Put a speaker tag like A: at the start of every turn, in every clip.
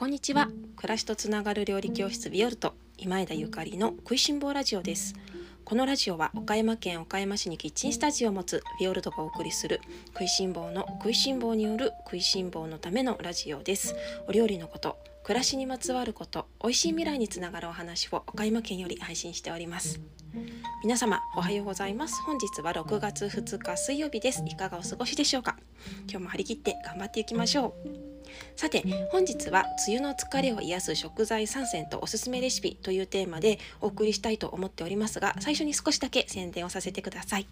A: こんにちは。暮らしとつながる料理教室ビオルト。今枝ゆかりの食いしん坊ラジオです。このラジオは岡山県岡山市にキッチンスタジオを持つビオルトがお送りする食いしん坊の食いしん坊による食いしん坊のためのラジオです。お料理のこと暮らしにまつわること美味しい未来につながるお話を岡山県より配信しております。皆様おはようございます。本日は6月2日水曜日です。いかがお過ごしでしょうか？今日も張り切って頑張っていきましょう。さて本日は梅雨の疲れを癒す食材3選とおすすめレシピというテーマでお送りしたいと思っておりますが最初に少しだけ宣伝をさせてください。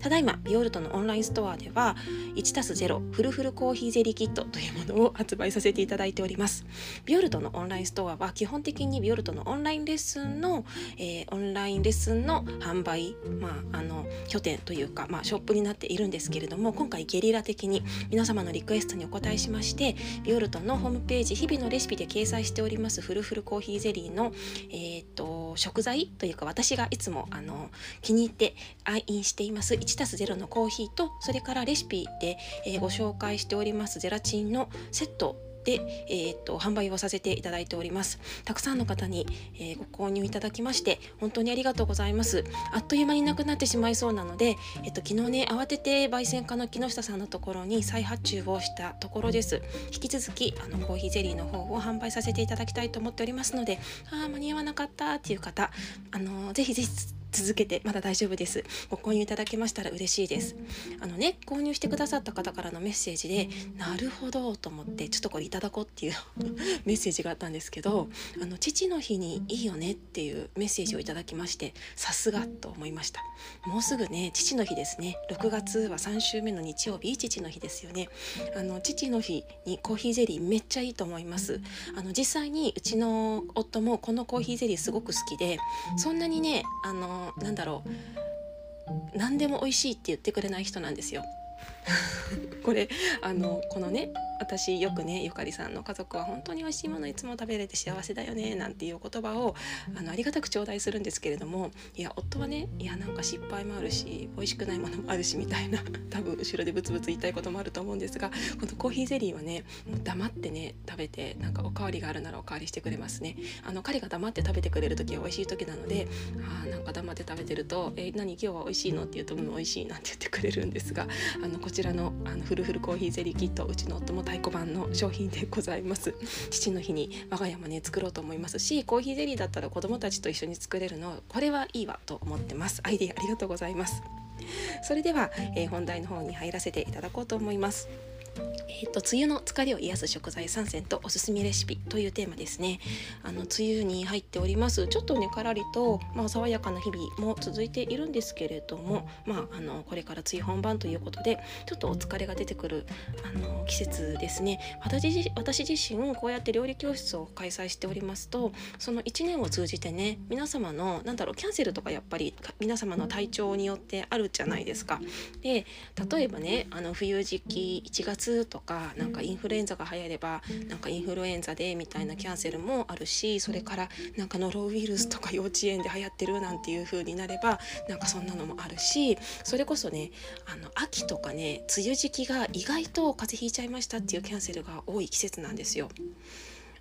A: ただいまビオルトのオンラインストアでは 1+0 フルフルコーヒーゼリーキットというものを発売させていただいております。ビオルトのオンラインストアは基本的にビオルトのオンラインレッスンの、えー、オンラインレッスンの販売、まあ、あの拠点というか、まあ、ショップになっているんですけれども今回ゲリラ的に皆様のリクエストにお答えしましてビオルトのホームページ日々のレシピで掲載しておりますフルフルコーヒーゼリーの、えーと、食材というか私がいつもあの気に入って愛飲しています。1+0 のコーヒーとそれからレシピで、えー、ご紹介しておりますゼラチンのセットで、えー、っと販売をさせていただいております。たくさんの方に、えー、ご購入いただきまして本当にありがとうございます。あっという間になくなってしまいそうなので、えっと、昨日ね慌てて焙煎家の木下さんのところに再発注をしたところです。引き続きあのコーヒーゼリーの方を販売させていただきたいと思っておりますのであ間に合わなかったっていう方あのぜひぜひ続けてまだ大丈夫です。ご購入いただけましたら嬉しいです。あのね購入してくださった方からのメッセージでなるほどと思ってちょっとこれいただこうっていう メッセージがあったんですけどあの父の日にいいよねっていうメッセージをいただきましてさすがと思いました。もうすぐね父の日ですね。6月は3週目の日曜日父の日ですよね。あの父の日にコーヒーゼリーめっちゃいいと思います。あの実際にうちの夫もこのコーヒーゼリーすごく好きでそんなにねあのなんだろう何でも美味しいって言ってくれない人なんですよ。これあのこのね私よくねゆかりさんの家族は本当に美味しいものいつも食べれて幸せだよねなんていう言葉をあのありがたく頂戴するんですけれどもいや夫はねいやなんか失敗もあるし美味しくないものもあるしみたいな 多分後ろでブツブツ言いたいこともあると思うんですがこのコーヒーゼリーはね黙ってね食べてなんかおかわりがあるならおかわりしてくれますね。あの彼が黙って食べてくれる時は美味しい時なのであなんか黙って食べてると「え何今日は美味しいの?」って言うと「うん美味しい」なんて言ってくれるんですがあのこちらのあのフルフルコーヒーゼリーキットうちの夫も太鼓判の商品でございます。父の日に我が家もね作ろうと思いますしコーヒーゼリーだったら子供たちと一緒に作れるのこれはいいわと思ってます。アイデアありがとうございます。それでは、えー、本題の方に入らせていただこうと思います。えーと、梅雨の疲れを癒す食材3選とおすすめレシピというテーマですね。あの梅雨に入っております。ちょっとねからりと、まあ、爽やかな日々も続いているんですけれども、まあ、あのこれから梅雨本番ということでちょっとお疲れが出てくるあの季節ですね。私私自身こうやって料理教室を開催しておりますとその1年を通じてね皆様のなんだろうキャンセルとかやっぱり皆様の体調によってあるじゃないですか。で例えばねあの冬時期1月とかなんかインフルエンザが流行ればなんかインフルエンザでみたいなキャンセルもあるしそれからなんかノロウイルスとか幼稚園で流行ってるなんていう風になればなんかそんなのもあるしそれこそねあの秋とかね梅雨時期が意外と風邪ひいちゃいましたっていうキャンセルが多い季節なんですよ。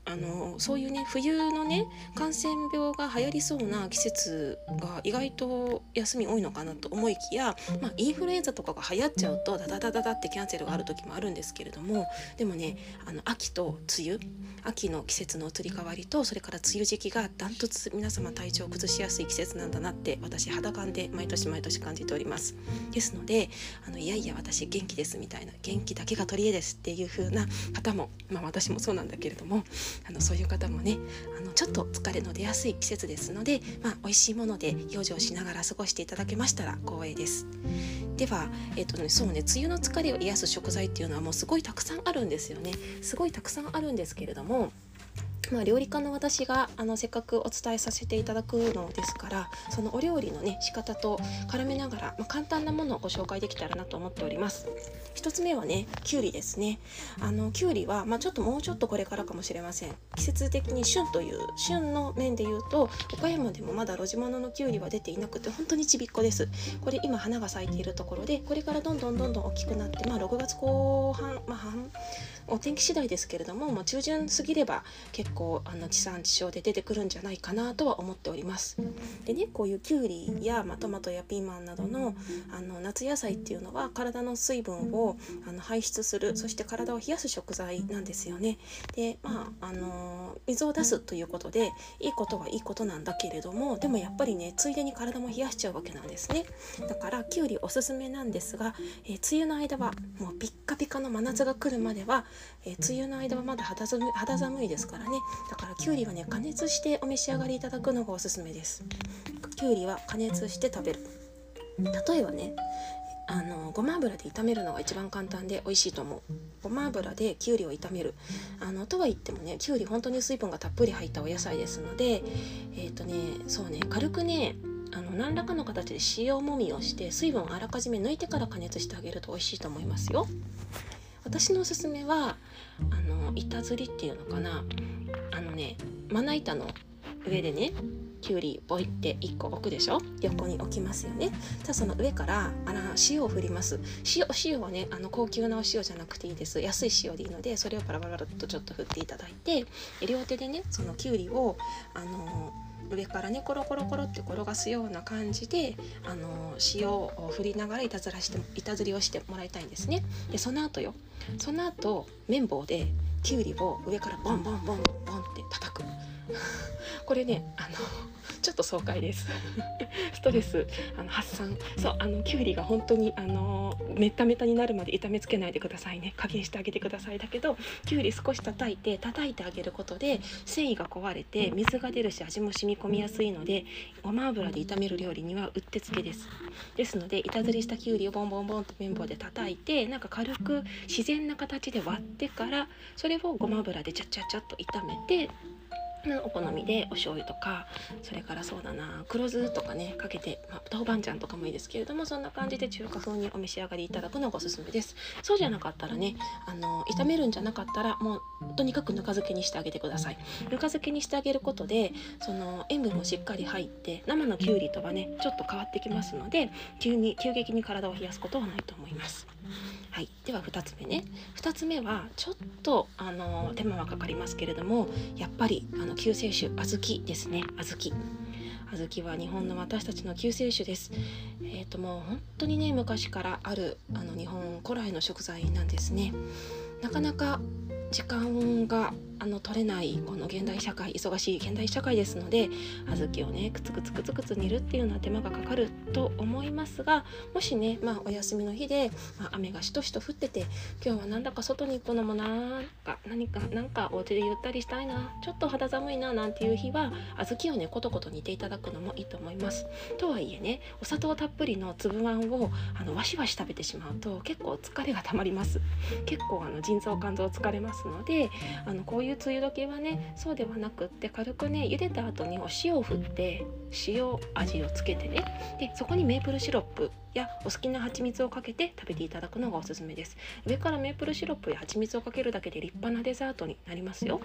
A: あのそういうね冬のね感染病が流行りそうな季節が意外と休み多いのかなと思いきや、まあ、インフルエンザとかが流行っちゃうとダダダダダってキャンセルがある時もあるんですけれどもでもねあの秋と梅雨秋の季節の移り変わりとそれから梅雨時期がダントツ皆様体調を崩しやすい季節なんだなって私肌感で毎年毎年感じております。ですのであのいやいや私元気ですみたいな元気だけが取り柄ですっていう風な方もまあ私もそうなんだけれどもあのそういう方もねあのちょっと疲れの出やすい季節ですので、まあ、美味しいもので養生しながら過ごしていただけましたら光栄です。では、えーとね、そうね梅雨の疲れを癒す食材っていうのはもうすごいたくさんあるんですよね。すごいたくさんあるんですけれどもまあ、料理家の私があのせっかくお伝えさせていただくのですからそのお料理のね仕方と絡めながら、まあ、簡単なものをご紹介できたらなと思っております。1つ目はねきゅうりですね。あのきゅうりは、まあ、ちょっともうちょっとこれからかもしれません。季節的に旬という旬の面で言うと岡山でもまだ露地物のきゅうりは出ていなくて本当にちびっこです。これ今花が咲いているところでこれからどんどんどんどん大きくなって、まあ、6月後半、まあ、半お天気次第ですけれどももう中旬過ぎれば結構あの地産地消で出てくるんじゃないかなとは思っております。でねこういうきゅうりや、まあ、トマトやピーマンなどのあの夏野菜っていうのは体の水分をあの排出するそして体を冷やす食材なんですよね。でまああの水を出すということでいいことはいいことなんだけれどもでもやっぱりねついでに体も冷やしちゃうわけなんですね。だからきゅうりおすすめなんですが、えー、梅雨の間はもうピッカピカの真夏が来るまでは、えー、梅雨の間はまだ肌寒肌寒いですからね。だからきゅうりはね加熱してお召し上がりいただくのがおすすめです。きゅうりは加熱して食べる。例えばねあのごま油で炒めるのが一番簡単で美味しいと思う。ごま油できゅうりを炒める。あのとは言ってもねきゅうり本当に水分がたっぷり入ったお野菜ですのでえっ、ー、とねそうね軽くねあの何らかの形で塩もみをして水分をあらかじめ抜いてから加熱してあげると美味しいと思いますよ。私のおすすめはあの板ずりっていうのかな。あのねまな板の上でねきゅうりボイって1個置くでしょ？横に置きますよね。じゃその上からあら塩を振ります。塩塩はねあの高級なお塩じゃなくていいです。安い塩でいいのでそれをパラパラっとちょっと振っていただいて両手でねそのきゅうりをあの上からねコロコロコロって転がすような感じであの塩を振りながらいたずらしていたずりをしてもらいたいんですね。でその後よ。その後綿棒できゅうりを上からボンボンボンボンって叩く。これねあのちと爽快です。ストレスあの発散。そうあのきゅうりが本当にあのメタメタになるまで炒めつけないでくださいね。加減してあげてくださいだけどきゅうり少し叩いて叩いてあげることで繊維が壊れて水が出るし味も染み込みやすいのでごま油で炒める料理にはうってつけです。ですので板ずりしたきゅうりをボンボンボンと綿棒で叩いてなんか軽く自然な形で割ってからそれをごま油でチャッチャッチャッと炒めてお好みでお醤油とかそれからそうだな黒酢とかねかけて、まあ、豆板醤とかもいいですけれどもそんな感じで中華風にお召し上がりいただくのがおすすめです。そうじゃなかったらねあの炒めるんじゃなかったらもうとにかくぬか漬けにしてあげてください。ぬか漬けにしてあげることでその塩分もしっかり入って生のきゅうりとはねちょっと変わってきますので急に急激に体を冷やすことはないと思います。はい、では2つ目ね2つ目はちょっとあの手間はかかりますけれどもやっぱりあの救世主小豆ですね小豆小豆は日本の私たちの救世主です。えっ、ー、ともう本当にね昔からあるあの日本古来の食材なんですね。なかなか時間があの取れないこの現代社会忙しい現代社会ですので小豆をねくつくつくつくつ煮るっていうのは手間がかかると思いますがもしね、まあ、お休みの日で、まあ、雨がしとしと降ってて今日はなんだか外に行くのもなんか何かなんかお家でゆったりしたいなちょっと肌寒いななんていう日は小豆をねコトコト煮ていただくのもいいと思います。とはいえねお砂糖たっぷりの粒あんをあのわしわし食べてしまうと結構疲れがたまります。結構あの腎臓肝臓疲れますのであのこういう梅雨時はねそうではなくって軽くね茹でた後にお塩を振って塩味をつけてねでそこにメープルシロップやお好きな蜂蜜をかけて食べていただくのがおすすめです。上からメープルシロップや蜂蜜をかけるだけで立派なデザートになりますよ。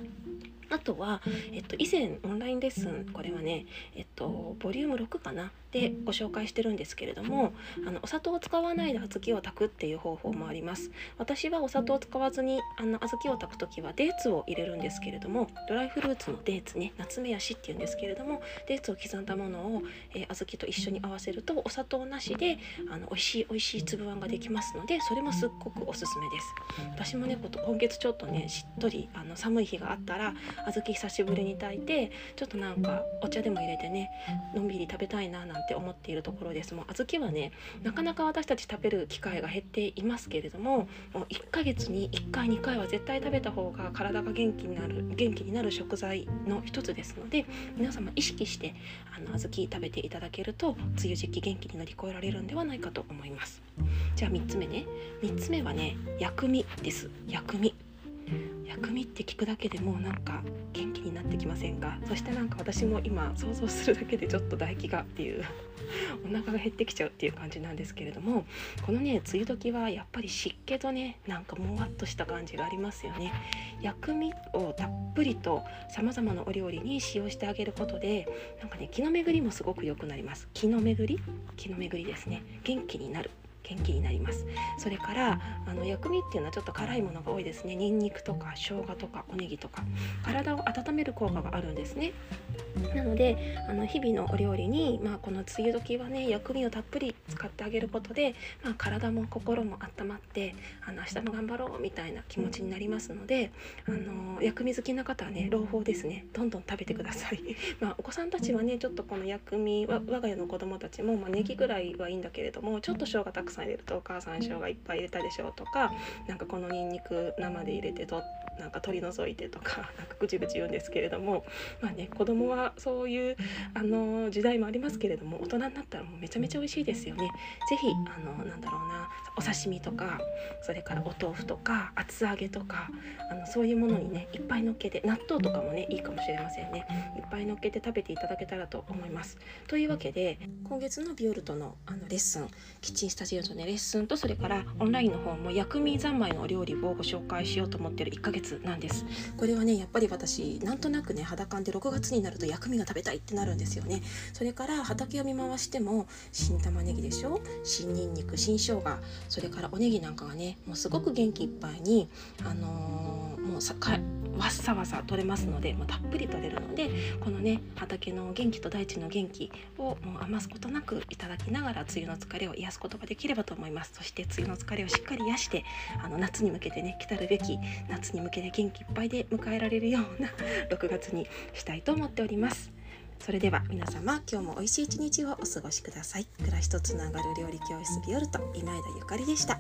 A: あとは、えっと、以前オンラインレッスンこれはね、えっと、ボリューム6かなでご紹介してるんですけれどもあのお砂糖を使わないで小豆を炊くっていう方法もあります。私はお砂糖を使わずにあの小豆を炊く時はデーツを入れるんですけれどもドライフルーツのデーツねナツメヤシっていうんですけれどもデーツを刻んだものを、えー、小豆と一緒に合わせるとお砂糖なしであの美味しい美味しい粒あんができますのでそれもすっごくおすすめです。私もね今月ちょっとねしっとりあの寒い日があったら小豆久しぶりに炊いてちょっとなんかお茶でも入れてねのんびり食べたいななんてって思っているところです。もう小豆はねなかなか私たち食べる機会が減っていますけれどももう1ヶ月に1回2回は絶対食べた方が体が元気になる元気になる食材の一つですので皆様意識してあの小豆食べていただけると梅雨時期元気に乗り越えられるんではないかと思います。じゃあ3つ目ね。3つ目はね薬味です。薬味。薬味って聞くだけでもなんか元気になってきませんかそしてなんか私も今想像するだけでちょっと唾液がっていう お腹が減ってきちゃうっていう感じなんですけれどもこのね梅雨時はやっぱり湿気とねなんかもわっとした感じがありますよね。薬味をたっぷりとさまざまなお料理に使用してあげることでなんかね気の巡りもすごく良くなります。気の巡り？気の巡りですね。元気になる。元気になります。それからあの薬味っていうのはちょっと辛いものが多いですね。にんにくとか生姜とかおネギとか。体を温める効果があるんですね。なのであの日々のお料理に、まあ、この梅雨時はね薬味をたっぷり使ってあげることで、まあ、体も心も温まってあの明日も頑張ろうみたいな気持ちになりますのであの薬味好きな方はね朗報ですね。どんどん食べてください、まあ、お子さんたちはねちょっとこの薬味我が家の子供たちも、まあ、ネギぐらいはいいんだけれどもちょっと生姜たくさん入れるとお母さん生姜いっぱい入れたでしょうとかなんかこのにんにく生で入れてとなんか取り除いてとか なんかぐちぐち言うんですけれどもまあね子供はそういうあの時代もありますけれども大人になったらもうめちゃめちゃ美味しいですよね。ぜひあのなんだろうなお刺身とかそれからお豆腐とか厚揚げとかあのそういうものにねいっぱいのっけて納豆とかもねいいかもしれませんねいっぱいのっけて食べていただけたらと思います。というわけで今月のビオルトのあのレッスンキッチンスタジオの、ね、レッスンとそれからオンラインの方も薬味三昧のお料理をご紹介しようと思ってる1ヶ月なんです。これはねやっぱり私なんとなくね肌感で6月になると薬味が食べたいってなるんですよね。それから畑を見回しても新玉ねぎでしょ？新にんにく新生姜。それからおネギなんかがねもうすごく元気いっぱいにあのー、もうさかわっさわさ取れますのでもうたっぷり取れるのでこのね畑の元気と大地の元気をもう余すことなくいただきながら梅雨の疲れを癒すことができればと思います。そして梅雨の疲れをしっかり癒してあの夏に向けてね来たるべき夏に向けで元気いっぱいで迎えられるような 6月にしたいと思っております。それでは皆様今日も美味しい一日をお過ごしください。暮らしとつながる料理教室ビオルト今枝ゆかりでした。